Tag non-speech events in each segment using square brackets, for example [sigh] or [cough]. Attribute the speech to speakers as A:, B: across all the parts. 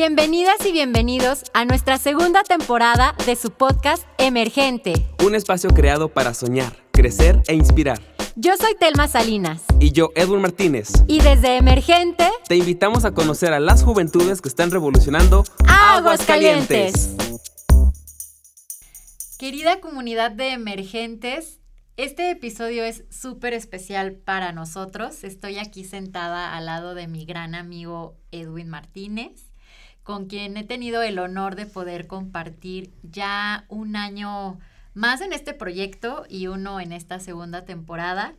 A: Bienvenidas y bienvenidos a nuestra segunda temporada de su podcast Emergente.
B: Un espacio creado para soñar, crecer e inspirar.
A: Yo soy Telma Salinas.
B: Y yo, Edwin Martínez.
A: Y desde Emergente
B: te invitamos a conocer a las juventudes que están revolucionando
A: Aguas Calientes. Querida comunidad de emergentes, este episodio es súper especial para nosotros. Estoy aquí sentada al lado de mi gran amigo Edwin Martínez con quien he tenido el honor de poder compartir ya un año más en este proyecto y uno en esta segunda temporada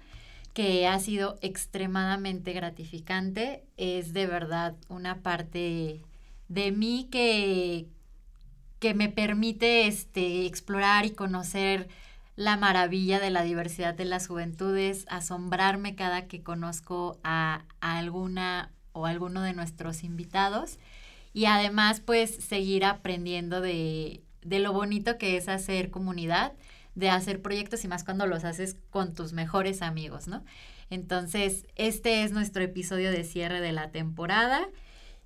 A: que ha sido extremadamente gratificante. Es de verdad una parte de mí que, que me permite este, explorar y conocer la maravilla de la diversidad de las juventudes, asombrarme cada que conozco a, a alguna o alguno de nuestros invitados y además pues seguir aprendiendo de, de lo bonito que es hacer comunidad, de hacer proyectos y más cuando los haces con tus mejores amigos, ¿no? Entonces, este es nuestro episodio de cierre de la temporada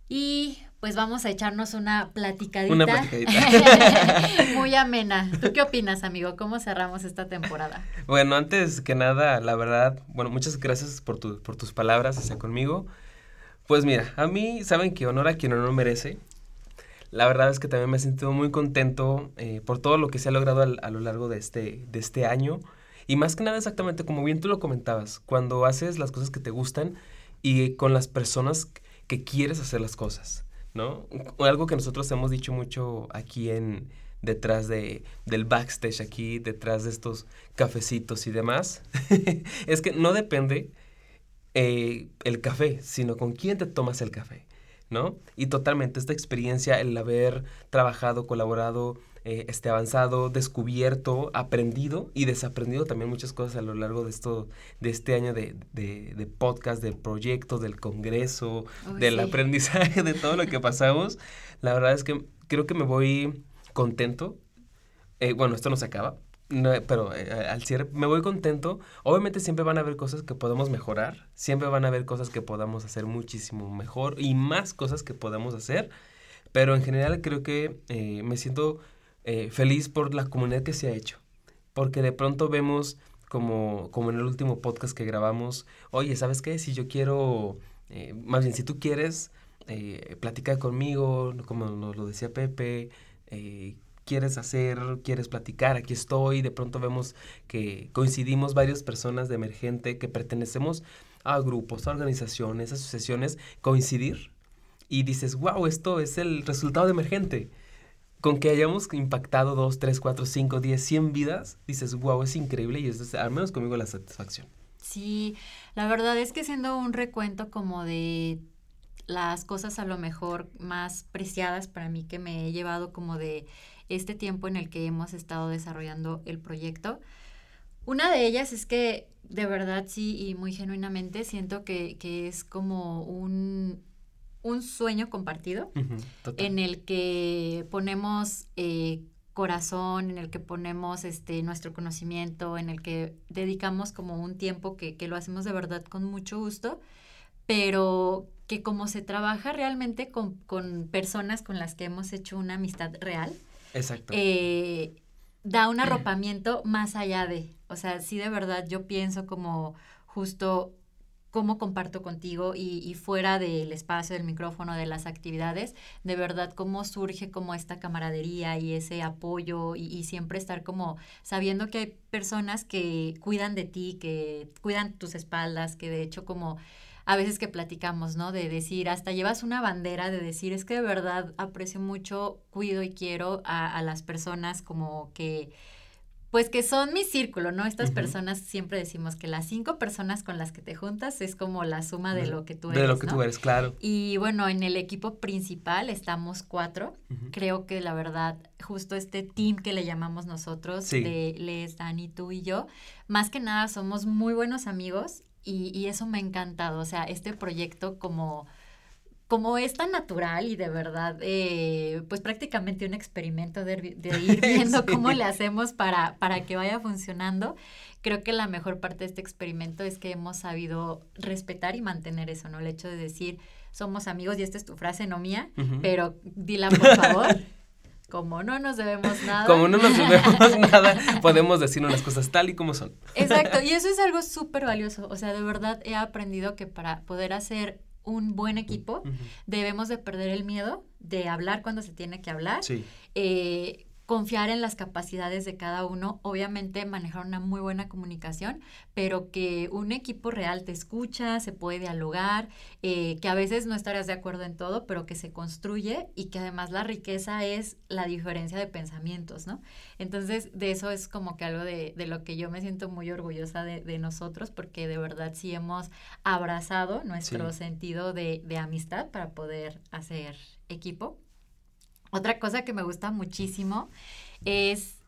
A: y pues vamos a echarnos una platicadita.
B: Una platicadita. [laughs]
A: Muy amena. ¿Tú qué opinas, amigo? ¿Cómo cerramos esta temporada?
B: Bueno, antes que nada, la verdad, bueno, muchas gracias por, tu, por tus palabras hacia conmigo. Pues mira, a mí, saben que honor a quien no merece. La verdad es que también me he sentido muy contento eh, por todo lo que se ha logrado a lo largo de este, de este año. Y más que nada, exactamente como bien tú lo comentabas, cuando haces las cosas que te gustan y con las personas que quieres hacer las cosas, ¿no? Algo que nosotros hemos dicho mucho aquí en detrás de, del backstage, aquí detrás de estos cafecitos y demás, [laughs] es que no depende eh, el café, sino con quién te tomas el café, ¿no? Y totalmente esta experiencia, el haber trabajado, colaborado, eh, este, avanzado, descubierto, aprendido y desaprendido también muchas cosas a lo largo de esto, de este año de, de, podcast, de proyectos, del congreso, del aprendizaje, de todo lo que pasamos. La verdad es que creo que me voy contento. Eh, bueno, esto no se acaba, no, pero eh, al cierre me voy contento. Obviamente siempre van a haber cosas que podemos mejorar, siempre van a haber cosas que podamos hacer muchísimo mejor y más cosas que podamos hacer, pero en general creo que eh, me siento eh, feliz por la comunidad que se ha hecho, porque de pronto vemos como, como en el último podcast que grabamos, oye, ¿sabes qué? Si yo quiero, más bien si tú quieres, platicar conmigo, como nos lo decía Pepe, quieres hacer, quieres platicar, aquí estoy. De pronto vemos que coincidimos varias personas de emergente que pertenecemos a grupos, a organizaciones, asociaciones, coincidir. Y dices, wow, esto es el resultado de emergente. Con que hayamos impactado 2, 3, 4, 5, 10, 100 vidas, dices, wow, es increíble y es al menos conmigo la satisfacción.
A: Sí, la verdad es que siendo un recuento como de las cosas a lo mejor más preciadas para mí que me he llevado como de este tiempo en el que hemos estado desarrollando el proyecto. Una de ellas es que de verdad sí y muy genuinamente siento que, es como un, sueño compartido en el que ponemos eh, corazón, en el que ponemos este, nuestro conocimiento, en el que dedicamos como un tiempo que, que lo hacemos de verdad con mucho gusto, pero que como se trabaja realmente con, con personas con las que hemos hecho una amistad real,
B: Exacto.
A: Eh, da un [clears throat] arropamiento más allá de, o sea, sí de verdad yo pienso como justo cómo comparto contigo y, fuera del espacio, del micrófono, de las actividades, de verdad cómo surge como esta camaradería y ese apoyo y, y, siempre estar como sabiendo que hay personas que cuidan de ti, que cuidan tus espaldas, que de hecho como a veces que platicamos, ¿no? De decir, hasta llevas una bandera de decir, es que de verdad aprecio mucho, cuido y quiero a, las personas como que, pues que son mi círculo, ¿no? Estas personas siempre decimos que las cinco personas con las que te juntas es como la suma de lo que tú eres.
B: De lo que tú eres, claro.
A: Y bueno, en el equipo principal estamos cuatro. Creo que la verdad, justo este team que le llamamos nosotros, de Les, Dani, tú y yo, más que nada somos muy buenos amigos y, eso me ha encantado, o sea, este proyecto como, como es tan natural y de verdad, eh, pues prácticamente un experimento de, ir [laughs] viendo cómo le hacemos para, para que vaya funcionando. Creo que la mejor parte de este experimento es que hemos sabido respetar y mantener eso, ¿no? El hecho de decir, somos amigos y esta es tu frase, no mía, pero dila por favor. [laughs] Como no nos debemos [laughs] nada.
B: Como no nos debemos [laughs] nada, podemos decir unas cosas tal y como son.
A: Exacto, y [laughs] eso es algo súper valioso. O sea, de verdad he aprendido que para poder hacer un buen equipo, debemos de perder el miedo de hablar cuando se tiene que hablar. Sí. Eh, confiar en las capacidades de cada uno, obviamente manejar una muy buena comunicación, pero que un equipo real te escucha, se puede dialogar, eh, que a veces no estarás de acuerdo en todo, pero que se construye y que además la riqueza es la diferencia de pensamientos, ¿no? Entonces, de eso es como que algo de, lo que yo me siento muy orgullosa de, nosotros, porque de verdad sí hemos abrazado nuestro sentido de, de amistad para poder hacer equipo. Otra cosa que me gusta muchísimo es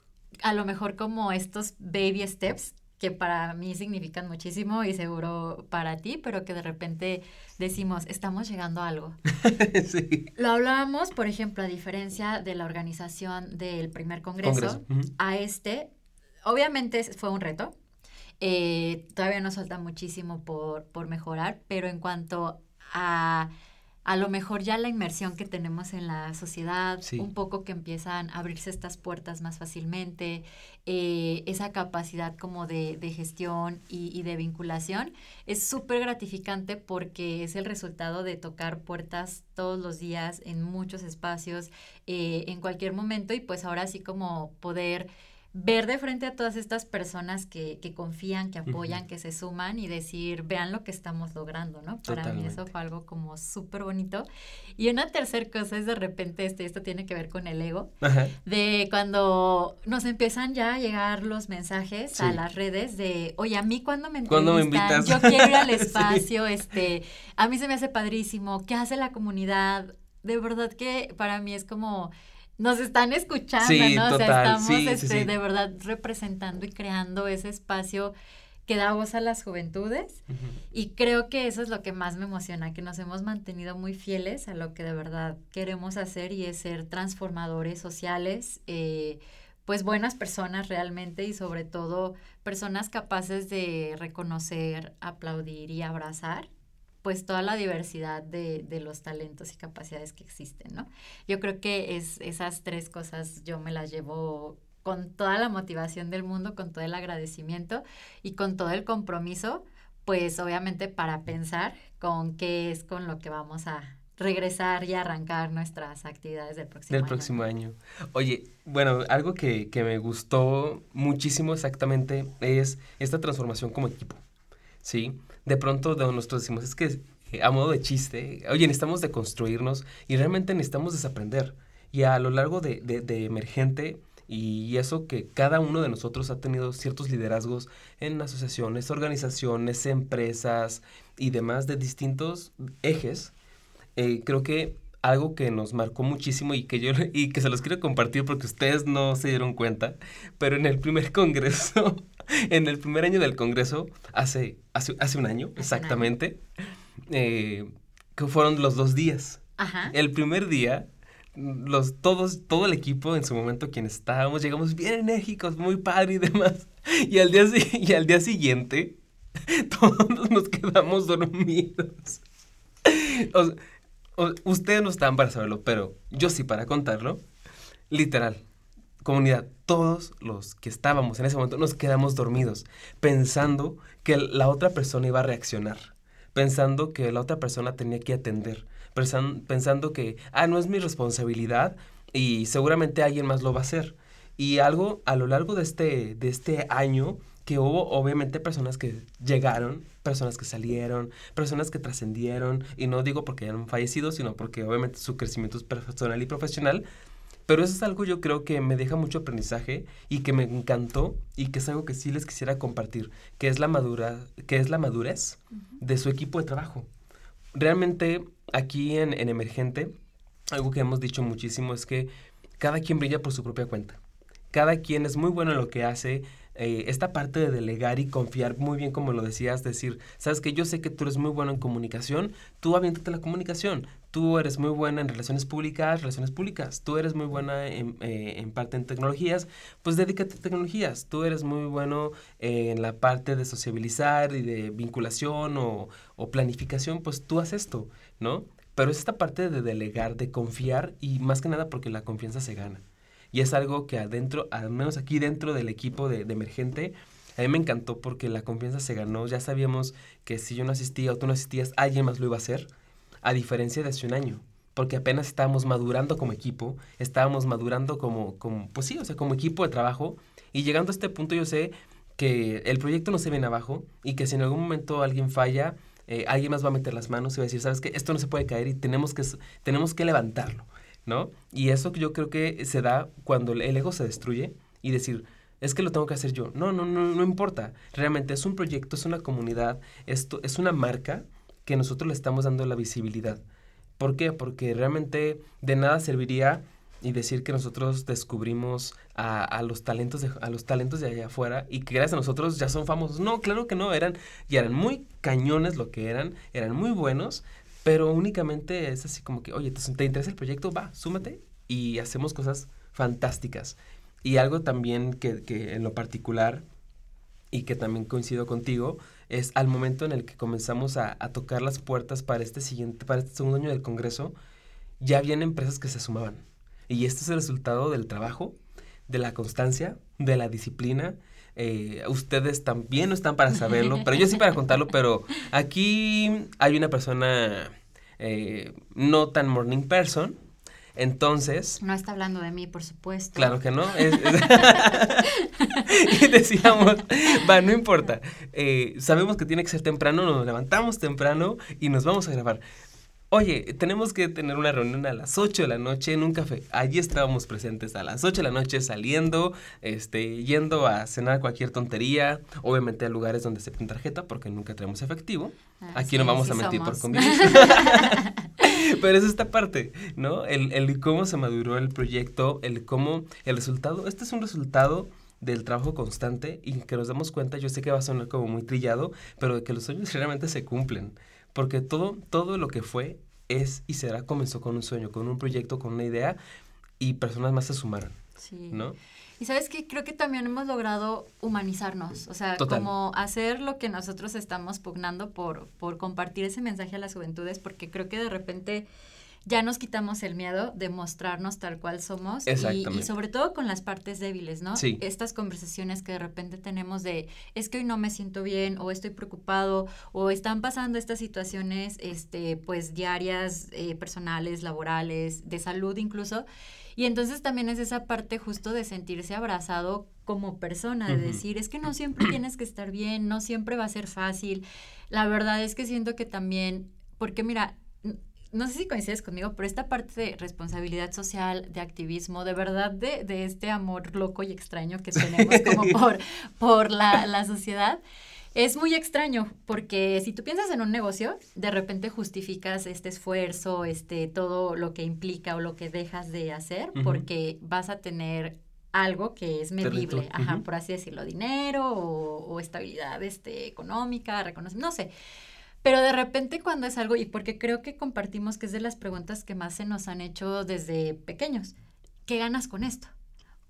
A: a lo mejor como estos baby steps que para mí significan muchísimo y seguro para ti, pero que de repente decimos, estamos llegando a algo. [laughs] sí. Lo hablábamos, por ejemplo, a diferencia de la organización del primer congreso, a este, obviamente fue un reto, eh, todavía nos falta muchísimo por, por mejorar, pero en cuanto a a lo mejor ya la inmersión que tenemos en la sociedad, un poco que empiezan a abrirse estas puertas más fácilmente, eh, esa capacidad como de, gestión y, de vinculación, es súper gratificante porque es el resultado de tocar puertas todos los días en muchos espacios, eh, en cualquier momento y pues ahora sí como poder ver de frente a todas estas personas que, que confían, que apoyan, que se suman y decir, vean lo que estamos logrando, ¿no? Para mí eso fue algo como súper bonito. Y una tercera cosa es de repente, este, esto tiene que ver con el ego, de cuando nos empiezan ya a llegar los mensajes a las redes de, oye, a mí cuando me me invitas? yo quiero ir al [laughs] espacio, este, a mí se me hace padrísimo, ¿qué hace la comunidad? De verdad que para mí es como nos están escuchando, ¿no? o sea, estamos este, de verdad representando y creando ese espacio que da voz a las juventudes. Y creo que eso es lo que más me emociona, que nos hemos mantenido muy fieles a lo que de verdad queremos hacer y es ser transformadores sociales, eh, pues buenas personas realmente y sobre todo personas capaces de reconocer, aplaudir y abrazar pues toda la diversidad de, los talentos y capacidades que existen, ¿no? Yo creo que es, esas tres cosas yo me las llevo con toda la motivación del mundo, con todo el agradecimiento y con todo el compromiso, pues obviamente para pensar con qué es con lo que vamos a regresar y arrancar nuestras actividades del próximo
B: del
A: año.
B: próximo año. Oye, bueno, algo que, que me gustó muchísimo exactamente es esta transformación como equipo, ¿sí? de pronto de nosotros decimos, es que eh, a modo de chiste, oye, necesitamos de construirnos y realmente necesitamos desaprender. Y a lo largo de, de, Emergente, y eso que cada uno de nosotros ha tenido ciertos liderazgos en asociaciones, organizaciones, empresas y demás de distintos ejes, eh, creo que algo que nos marcó muchísimo y que yo [laughs] y que se los quiero compartir porque ustedes no se dieron cuenta, pero en el primer [laughs] congreso, [laughs] en el primer año del congreso, hace, hace, hace un año exactamente, eh, que fueron los dos días. El primer día, los, todos, todo el equipo en su momento, quienes estábamos, llegamos bien enérgicos, muy padre y demás. [laughs] Y al día, y al día siguiente, [laughs] todos nos quedamos dormidos. O sea, ustedes no estaban para saberlo, pero yo sí para contarlo. Literal, comunidad, todos los que estábamos en ese momento nos quedamos dormidos, pensando que la otra persona iba a reaccionar, pensando que la otra persona tenía que atender, pensando que, ah, no es mi responsabilidad y seguramente alguien más lo va a hacer. Y algo a lo largo de este, de este año, que hubo obviamente personas que llegaron, personas que salieron, personas que trascendieron, y no digo porque hayan fallecido, sino porque obviamente su crecimiento es personal y profesional, pero eso es algo yo creo que me deja mucho aprendizaje y que me encantó y que es algo que sí les quisiera compartir, que es la madura, que es la madurez de su equipo de trabajo. Realmente aquí en, en Emergente, algo que hemos dicho muchísimo es que cada quien brilla por su propia cuenta. Cada quien es muy bueno en lo que hace, eh, esta parte de delegar y confiar muy bien, como lo decías, decir, sabes que yo sé que tú eres muy bueno en comunicación, tú aviéntate la comunicación, tú eres muy buena en relaciones públicas, relaciones públicas, tú eres muy buena en, eh, parte en tecnologías, pues dedícate a tecnologías, tú eres muy bueno en la parte de sociabilizar y de vinculación o, o planificación, pues tú haz esto, ¿no? pero es esta parte de delegar, de confiar y más que nada porque la confianza se gana. Y es algo que adentro, al menos aquí dentro del equipo de, emergente, a mí me encantó porque la confianza se ganó. Ya sabíamos que si yo no asistía o tú no asistías, alguien más lo iba a hacer, a diferencia de hace un año. Porque apenas estábamos madurando como equipo, estábamos madurando como, como, pues sí, o sea, como equipo de trabajo. Y llegando a este punto yo sé que el proyecto no se viene abajo y que si en algún momento alguien falla, eh, alguien más va a meter las manos y va a decir, ¿sabes qué? Esto no se puede caer y tenemos que, tenemos que levantarlo, ¿no? Y eso yo creo que se da cuando el ego se destruye y decir, es que lo tengo que hacer yo. No, no, no, no importa. Realmente es un proyecto, es una comunidad, esto es una marca que nosotros le estamos dando la visibilidad. ¿Por qué? Porque realmente de nada serviría y decir que nosotros descubrimos a, los talentos de, a los talentos de allá afuera y que gracias a nosotros ya son famosos. No, claro que no, eran, y eran muy cañones lo que eran, eran muy buenos, pero únicamente es así como que, oye, ¿te, te interesa el proyecto? Va, súmate y hacemos cosas fantásticas. Y algo también que, que en lo particular, y que también coincido contigo, es al momento en el que comenzamos a, a, tocar las puertas para este siguiente, para este segundo año del Congreso, ya habían empresas que se sumaban. Y este es el resultado del trabajo, de la constancia, de la disciplina. Eh, ustedes también no están para saberlo, [laughs] pero yo sí para contarlo, pero aquí hay una persona eh, no tan morning person, entonces...
A: No está hablando de mí, por supuesto.
B: Claro que no. [laughs] [laughs] y decíamos, va, no importa. Eh, sabemos que tiene que ser temprano, nos levantamos temprano y nos vamos a grabar. Oye, tenemos que tener una reunión a las 8 de la noche en un café. Allí estábamos presentes a las 8 de la noche saliendo, este, yendo a cenar cualquier tontería, obviamente a lugares donde se pone tarjeta porque nunca tenemos efectivo. Ah, Aquí no vamos a mentir por convivir. [laughs] Pero es esta parte, ¿no? El, el cómo se maduró el proyecto, el cómo, el resultado. Este es un resultado del trabajo constante y que nos damos cuenta, yo sé que va a sonar como muy trillado, pero de que los sueños [laughs] realmente se cumplen. Porque todo, todo lo que fue, es y será comenzó con un sueño, con un proyecto, con una idea y personas más se sumaron. Sí. ¿No?
A: Y sabes que creo que también hemos logrado humanizarnos, o sea, como hacer lo que nosotros estamos pugnando por, por compartir ese mensaje a las juventudes, porque creo que de repente ya nos quitamos el miedo de mostrarnos tal cual somos y, y, sobre todo con las partes débiles, ¿no? Sí. Estas conversaciones que de repente tenemos de es que hoy no me siento bien o estoy preocupado o están pasando estas situaciones este pues diarias, eh, personales, laborales, de salud incluso. Y entonces también es esa parte justo de sentirse abrazado como persona, de decir, es que no siempre [clears throat] tienes que estar bien, no siempre va a ser fácil. La verdad es que siento que también, porque mira, no sé si coincides conmigo, pero esta parte de responsabilidad social, de activismo, de verdad de, de este amor loco y extraño que tenemos como [laughs] por, por la, la sociedad, es muy extraño porque si tú piensas en un negocio, de repente justificas este esfuerzo, este todo lo que implica o lo que dejas de hacer porque vas a tener algo que es medible, ajá, por así decirlo, dinero o, o estabilidad este, económica, reconocimiento, no sé. Pero de repente cuando es algo, y porque creo que compartimos que es de las preguntas que más se nos han hecho desde pequeños, ¿qué ganas con esto?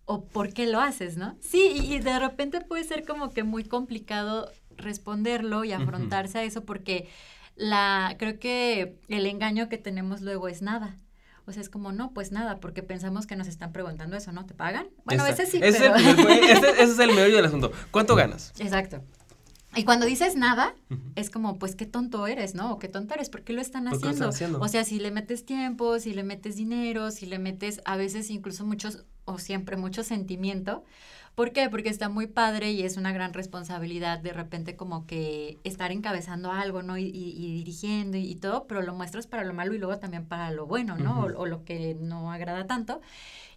A: ¿O por qué lo haces, no? Sí, y, de repente puede ser como que muy complicado responderlo y afrontarse a eso porque la, creo que el engaño que tenemos luego es nada. O sea, es como, no, pues nada, porque pensamos que nos están preguntando eso, ¿no? ¿Te pagan? Bueno, a veces sí,
B: ese, pero... [laughs] ese, es el meollo del asunto. ¿Cuánto ganas?
A: Exacto. Y cuando dices nada, es como, pues qué tonto eres, ¿no? O qué tonto eres, ¿por qué lo están haciendo? O sea, si le metes tiempo, si le metes dinero, si le metes a veces incluso muchos, o siempre mucho sentimiento. ¿Por qué? Porque está muy padre y es una gran responsabilidad de repente como que estar encabezando algo, ¿no? Y, dirigiendo y, todo, pero lo muestras para lo malo y luego también para lo bueno, ¿no? o, o, lo que no agrada tanto.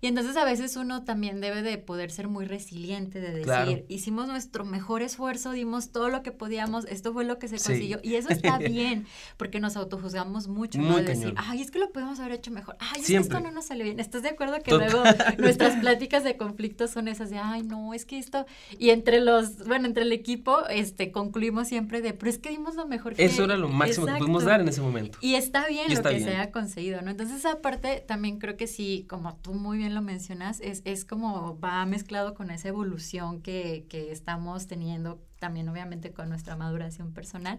A: Y entonces a veces uno también debe de poder ser muy resiliente, de decir, hicimos nuestro mejor esfuerzo, dimos todo lo que podíamos, esto fue lo que se consiguió. Y eso está [laughs] bien, porque nos autojuzgamos mucho, ¿no? De decir, ay, es que lo podemos haber hecho mejor, ay, es que esto no nos sale bien. ¿Estás de acuerdo que luego [laughs] nuestras pláticas de conflicto son esas de, ay, no, es que esto, y entre los, bueno, entre el equipo, este, concluimos siempre de, pero es que dimos lo mejor
B: que Eso era lo máximo que pudimos dar en ese momento.
A: Y está bien lo que se haya conseguido, ¿no? Entonces, aparte, también creo que sí, como tú muy bien lo mencionas, es, es como va mezclado con esa evolución que, que estamos teniendo también obviamente con nuestra maduración personal,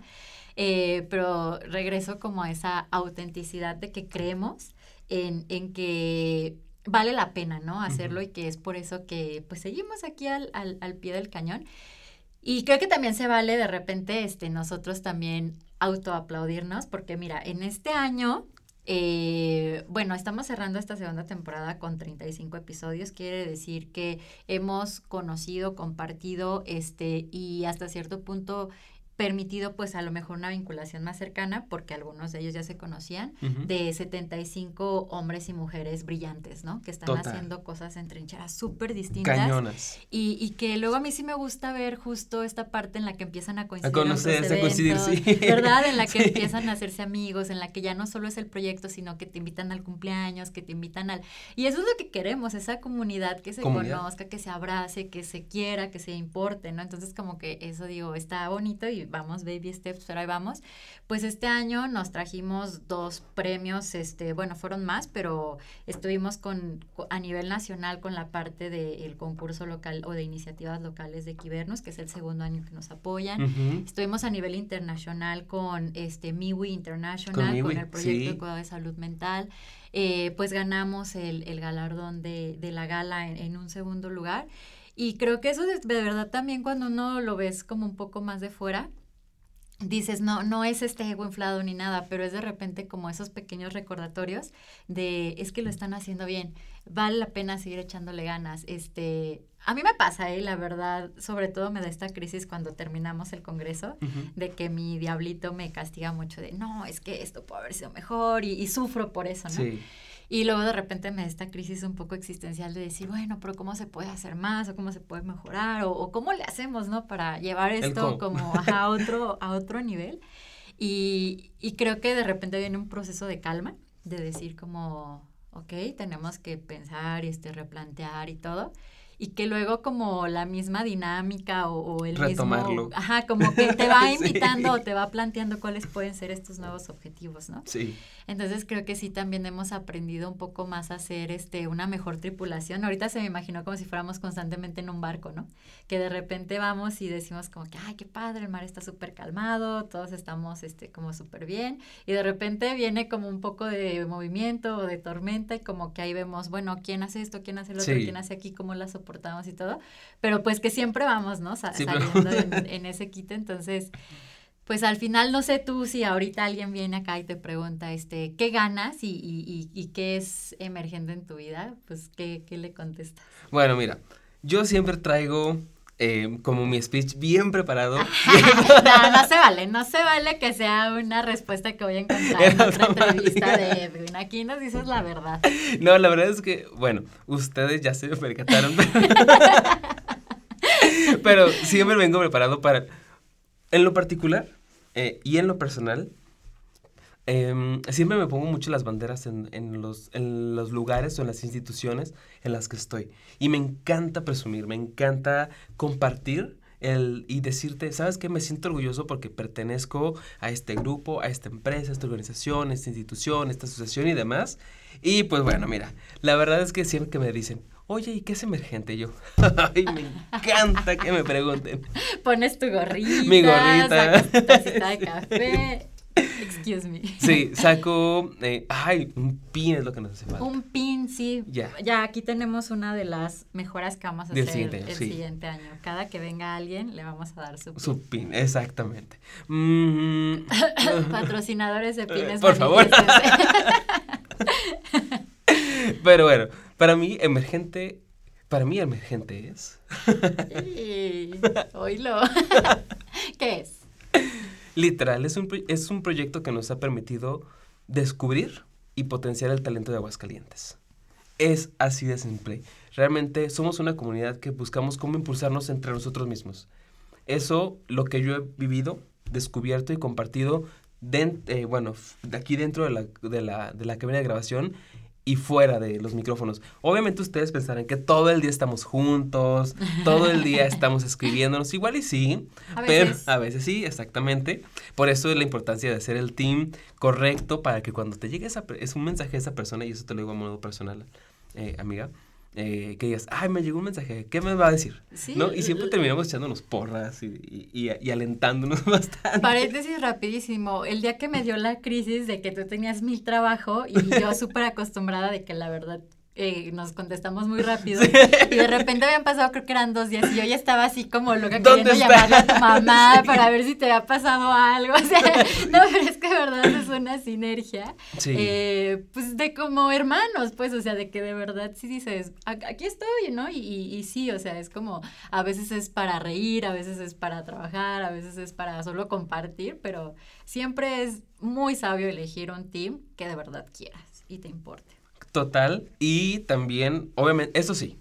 A: eh, pero regreso como a esa autenticidad de que creemos en, en que vale la pena, ¿no? Hacerlo y que es por eso que pues seguimos aquí al, al, al, pie del cañón. Y creo que también se vale de repente este, nosotros también autoaplaudirnos, porque mira, en este año eh, bueno, estamos cerrando esta segunda temporada con 35 episodios. Quiere decir que hemos conocido, compartido, este, y hasta cierto punto permitido pues a lo mejor una vinculación más cercana, porque algunos de ellos ya se conocían, de 75 hombres y mujeres brillantes, ¿no? Que están haciendo cosas en trincheras súper distintas. Cañonas. Y, y, que luego a mí sí me gusta ver justo esta parte en la que empiezan a coincidir. A conocerse, a coincidir, sí. ¿Verdad? En la que [laughs] empiezan a hacerse amigos, en la que ya no solo es el proyecto, sino que te invitan al cumpleaños, que te invitan al... Y eso es lo que queremos, esa comunidad que se conozca, que se abrace, que se quiera, que se importe, ¿no? Entonces como que eso digo, está bonito y vamos baby steps, pero ahí vamos. Pues este año nos trajimos dos premios, este, bueno, fueron más, pero estuvimos con, a nivel nacional con la parte del concurso local o de iniciativas locales de Quibernos, que es el segundo año que nos apoyan. Estuvimos a nivel internacional con este MIWI International, con, el proyecto de cuidado de salud mental. Eh, pues ganamos el, el galardón de, de, la gala en, en un segundo lugar. Y creo que eso de, de, verdad también cuando uno lo ves como un poco más de fuera, dices, no, no es este ego inflado ni nada, pero es de repente como esos pequeños recordatorios de, es que lo están haciendo bien, vale la pena seguir echándole ganas. Este, a mí me pasa, ¿eh? la verdad, sobre todo me da esta crisis cuando terminamos el congreso, de que mi diablito me castiga mucho de, no, es que esto puede haber sido mejor y, y sufro por eso, ¿no? Sí. Y luego de repente me da esta crisis un poco existencial de decir, bueno, pero ¿cómo se puede hacer más? ¿O cómo se puede mejorar? ¿O, cómo le hacemos, no? Para llevar esto como a, otro, a otro nivel. Y, y creo que de repente viene un proceso de calma, de decir como, ok, tenemos que pensar y este, replantear y todo y que luego como la misma dinámica o, el mismo... Ajá, como que te va [laughs] invitando o te va planteando cuáles pueden ser estos nuevos objetivos, ¿no? Sí. Entonces creo que sí también hemos aprendido un poco más a hacer este, una mejor tripulación. Ahorita se me imaginó como si fuéramos constantemente en un barco, ¿no? Que de repente vamos y decimos como que, ay, qué padre, el mar está súper calmado, todos estamos este, como súper bien. Y de repente viene como un poco de movimiento o de tormenta y como que ahí vemos, bueno, ¿quién hace esto? ¿Quién hace lo otro? ¿Quién hace aquí? ¿Cómo la soportamos? y todo, pero pues que siempre vamos, ¿no? saliendo [laughs] en, ese quite, entonces, pues al final no sé tú si ahorita alguien viene acá y te pregunta, este, ¿qué ganas y, y, y, qué es emergente en tu vida? Pues, ¿qué, qué le contestas?
B: Bueno, mira, yo siempre traigo eh, como mi speech bien preparado. [laughs] [laughs]
A: no, no se vale, no se vale que sea una respuesta que voy a encontrar en otra entrevista de Edwin. Aquí nos dices la verdad.
B: No, la verdad es que, bueno, ustedes ya se me percataron. Pero, [laughs] siempre vengo preparado para, en lo particular eh, y en lo personal, Em, siempre me pongo mucho las banderas en, en, los, en los lugares o en las instituciones en las que estoy. Y me encanta presumir, me encanta compartir el, y decirte, ¿sabes qué? Me siento orgulloso porque pertenezco a este grupo, a esta empresa, a esta organización, a esta institución, a esta asociación y demás. Y pues bueno, mira, la verdad es que siempre que me dicen, oye, ¿y qué es emergente? yo, [laughs] ay, me encanta que me pregunten. [laughs]
A: Pones tu gorrita, Mi gorrita. Sacas tu tacita de [laughs] café. Excuse me.
B: Sí, saco. Eh, ay, un pin es lo que nos hace falta.
A: Un pin, sí. Ya. Ya, aquí tenemos una de las mejoras que vamos a hacer el siguiente año. Cada que venga alguien, le vamos a dar su
B: pin. Su pin, exactamente. Mm. [laughs]
A: Patrocinadores de pines.
B: Por favor. Pero bueno, para mí, emergente. Para mí, emergente es.
A: oílo. [laughs] ¿Qué es?
B: Literal, es un, es un proyecto que nos ha permitido descubrir y potenciar el talento de Aguascalientes. Es así de simple. Realmente somos una comunidad que buscamos cómo impulsarnos entre nosotros mismos. Eso, lo que yo he vivido, descubierto y compartido, eh, bueno, de aquí dentro de la, de, la, de la cabina de grabación, y fuera de los micrófonos. Obviamente ustedes pensarán que todo el día estamos juntos, todo el día [laughs] estamos escribiéndonos, igual y sí, a pero a veces sí, exactamente. Por eso es la importancia de hacer el team correcto para que cuando te llegue esa, es un mensaje de esa persona, y eso te lo digo a modo personal, eh, amiga, eh, que digas, ay, me llegó un mensaje, ¿qué me va a decir?
A: Sí.
B: ¿No? Y siempre terminamos echándonos porras y, y, y, y alentándonos [laughs] bastante.
A: Paréntesis rapidísimo, el día que me dio la crisis de que tú tenías mil trabajo y yo [laughs] súper acostumbrada de que la verdad eh, nos contestamos muy [laughs] rápido. Y de repente habían pasado, creo que eran dos días, y yo ya estaba así como loca queriendo llamarle a tu [laughs] mamá para ver si te había pasado algo. [laughs] O sea, no, pero es que de verdad es una sinergia.
B: Sí.
A: Eh, pues de como hermanos, pues, o sea, de que de verdad sí dices, aquí estoy, ¿no? Y, y, y sí, o sea, es como, a veces es para reír, a veces es para trabajar, a veces es para solo compartir, pero siempre es muy sabio elegir un team que de verdad quieras y te importe.
B: Total. Y también, obviamente, eso sí,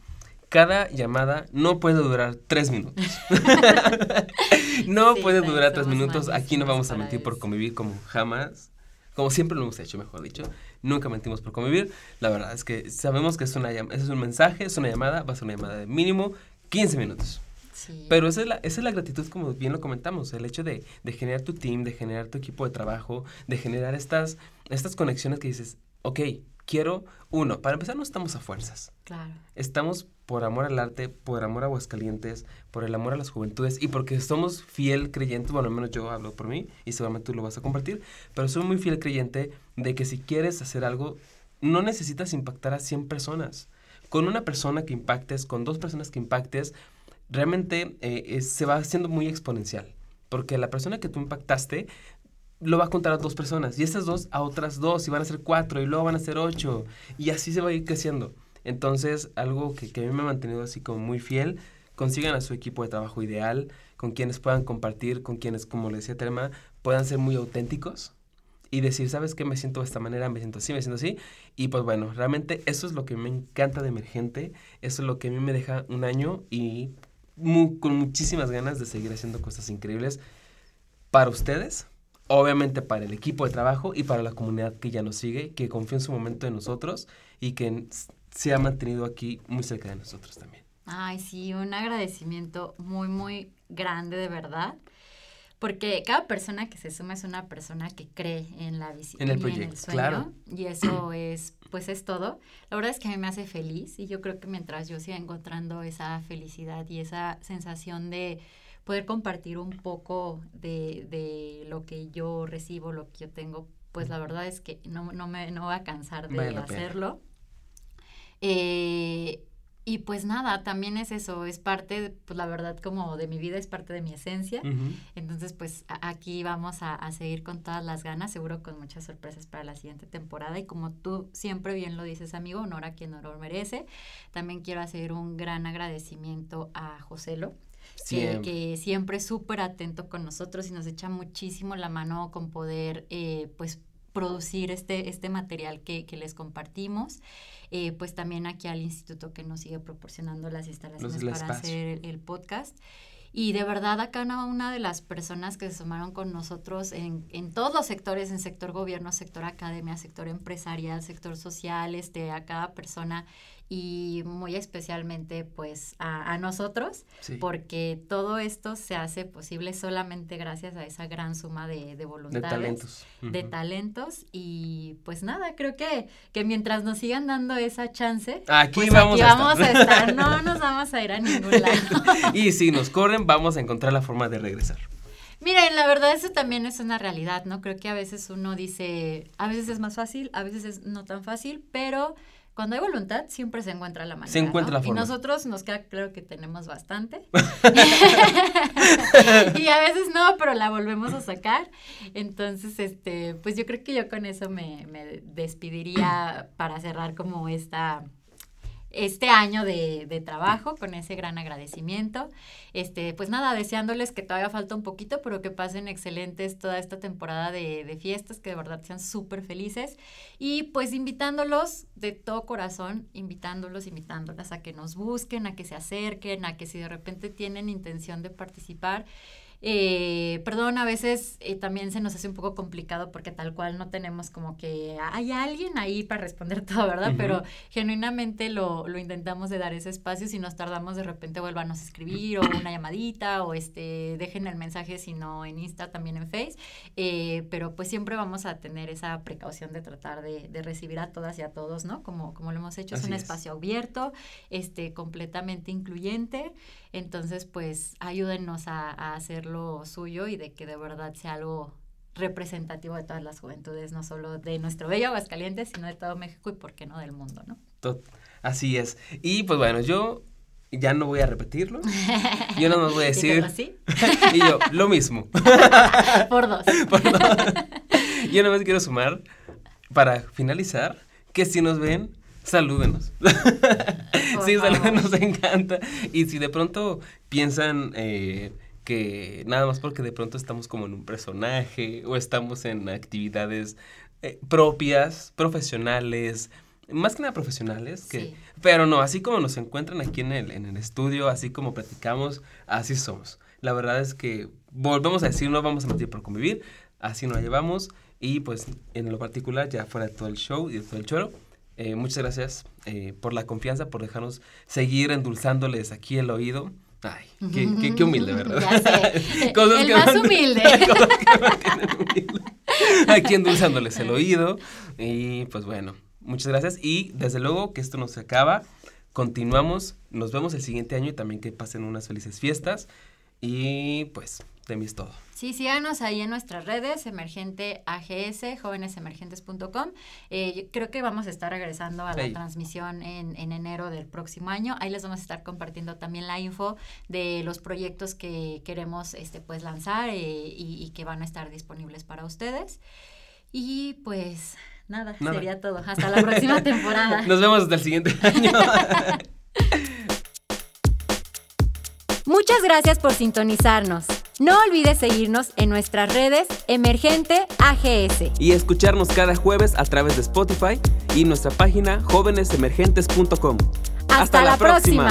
B: cada llamada no puede durar tres minutos. [laughs] no
A: Sí,
B: puede durar tres minutos. Aquí no vamos a mentir por convivir como jamás. Como siempre lo hemos hecho, mejor dicho. Nunca mentimos por convivir. La verdad es que sabemos que es una es un mensaje, es una llamada, va a ser una llamada de mínimo 15 minutos.
A: Sí.
B: Pero esa es, la, esa es la gratitud, como bien lo comentamos, el hecho de, de generar tu team, de generar tu equipo de trabajo, de generar estas, estas conexiones que dices, ok, quiero, uno, para empezar no estamos a fuerzas,
A: Claro.
B: estamos por amor al arte, por amor a Aguascalientes, por el amor a las juventudes y porque somos fiel creyentes, bueno, al menos yo hablo por mí y seguramente tú lo vas a compartir, pero soy muy fiel creyente de que si quieres hacer algo, no necesitas impactar a 100 personas. Con una persona que impactes, con dos personas que impactes, realmente eh, es- se va haciendo muy exponencial. Porque la persona que tú impactaste lo va a contar a dos personas y esas dos a otras dos y van a ser cuatro y luego van a ser ocho y así se va a ir creciendo. Entonces, algo que, que a mí me ha mantenido así como muy fiel, consigan a su equipo de trabajo ideal, con quienes puedan compartir, con quienes, como le decía Telma, puedan ser muy auténticos y decir, ¿sabes qué? Me siento de esta manera, me siento así, me siento así. Y pues bueno, realmente eso es lo que me encanta de Emergente, eso es lo que a mí me deja un año y con muchísimas ganas de seguir haciendo cosas increíbles para ustedes, obviamente para el equipo de trabajo y para la comunidad que ya nos sigue, que confía en su momento en nosotros y que se ha mantenido aquí muy cerca de nosotros también.
A: Ay, sí, un agradecimiento muy, muy grande de verdad. Porque cada persona que se suma es una persona que cree en la visión
B: En el
A: y en el
B: proyecto,
A: sueño.
B: claro.
A: Y eso es, pues es todo. La verdad es que a mí me hace feliz y yo creo que mientras yo siga encontrando esa felicidad y esa sensación de poder compartir un poco de, de lo que yo recibo, lo que yo tengo, pues la verdad es que no, no me no voy a cansar de
B: Vale
A: hacerlo. Eh, y pues nada, también es eso, es parte, pues la verdad como de mi vida, es parte de mi esencia. Entonces, pues a- aquí vamos a, a seguir con todas las ganas, seguro con muchas sorpresas para la siguiente temporada. Y como tú siempre bien lo dices, amigo, honor a quien honor merece. También quiero hacer un gran agradecimiento a Joselo,
B: Siempre.
A: que siempre es súper atento con nosotros y nos echa muchísimo la mano con poder, eh, pues, producir este, este material que, que les compartimos. Eh, pues también aquí al instituto que nos sigue proporcionando las instalaciones para
B: espacio.
A: hacer el, el podcast. Y de verdad a cada una de las personas que se sumaron con nosotros en, en todos los sectores, en sector gobierno, sector academia, sector empresarial, sector social, este, a cada persona y muy especialmente pues a, a nosotros,
B: Sí.
A: porque todo esto se hace posible solamente gracias a esa gran suma de, de
B: de talentos.
A: de talentos y pues nada, creo que, que mientras nos sigan dando esa chance,
B: Aquí
A: pues
B: vamos
A: aquí
B: a
A: vamos a estar, no [laughs] nos vamos a ir a ningún lado. [laughs]
B: y si nos corren, vamos a encontrar la forma de regresar.
A: Miren, la verdad eso también es una realidad, ¿no? Creo que a veces uno dice, a veces es más fácil, a veces es no tan fácil, pero cuando hay voluntad siempre se encuentra la manera.
B: Se encuentra
A: ¿no?
B: la forma.
A: Y nosotros nos queda claro que tenemos bastante. [laughs] [laughs] y a veces no, pero la volvemos a sacar. Entonces, este, pues yo creo que yo con eso me, me despediría para cerrar como esta este año de, de trabajo con ese gran agradecimiento. Este, pues nada, deseándoles que todavía falta un poquito, pero que pasen excelentes toda esta temporada de, de fiestas, que de verdad sean súper felices. Y pues invitándolos de todo corazón, invitándolos, invitándolas a que nos busquen, a que se acerquen, a que si de repente tienen intención de participar, eh, perdón, a veces eh, también se nos hace un poco complicado porque tal cual no tenemos como que hay alguien ahí para responder [laughs] todo, ¿verdad? Pero genuinamente lo, lo, intentamos de dar ese espacio. Si nos tardamos, de repente vuélvanos a escribir o una llamadita o este dejen el mensaje, si no en Insta, también en Face. Eh, pero pues siempre vamos a tener esa precaución de tratar de, de, recibir a todas y a todos, ¿no? Como, como lo hemos hecho, es un espacio abierto, este, completamente incluyente. Entonces, pues ayúdennos a, a hacerlo lo suyo y de que de verdad sea algo representativo de todas las juventudes, no solo de nuestro bello Aguascalientes, sino de todo México y por qué no del mundo, ¿no?
B: Así es. Y pues bueno, yo ya no voy a repetirlo. Yo no me voy a [laughs] decir. [laughs] y yo, lo mismo. [laughs]
A: Por dos.
B: Por dos. Yo nada más quiero sumar, para finalizar, que si nos ven, salúdenos. sí, salúdenos, nos encanta. Y si de pronto piensan eh, que nada más porque de pronto estamos como en un personaje o estamos en actividades eh, propias, profesionales, más que nada profesionales, que, pero no, así como nos encuentran aquí en el, en el estudio, así como platicamos, así somos. La verdad es que volvemos a decir, no vamos a mentir por convivir, así nos llevamos y pues en lo particular, ya fuera de todo el show y de todo el choro, eh, muchas gracias eh, por la confianza, por dejarnos seguir endulzándoles aquí el oído. Ay, qué, qué, humilde, [laughs] ¿verdad?
A: Ya sé. [laughs] Cosas el más humilde. [laughs]
B: Cosas que humilde. Aquí endulzándoles el oído. Y pues bueno, muchas gracias. Y desde luego que esto no se acaba. Continuamos. Nos vemos el siguiente año y también que pasen unas felices fiestas. Y pues de todo.
A: Sí, síganos ahí en nuestras redes, Emergente AGS, jóvenesemergentes.com. Eh, creo que vamos a estar regresando a la transmisión en, enero del próximo año. Ahí les vamos a estar compartiendo también la info de los proyectos que queremos este, pues, lanzar eh, y, que van a estar disponibles para ustedes. Y pues nada, nada. sería todo. Hasta la próxima [laughs] temporada.
B: Nos vemos hasta el siguiente año. [laughs]
A: Muchas gracias por sintonizarnos. No olvides seguirnos en nuestras redes Emergente AGS.
B: Y escucharnos cada jueves a través de Spotify y nuestra página jóvenesemergentes.com.
A: Hasta, la, próxima.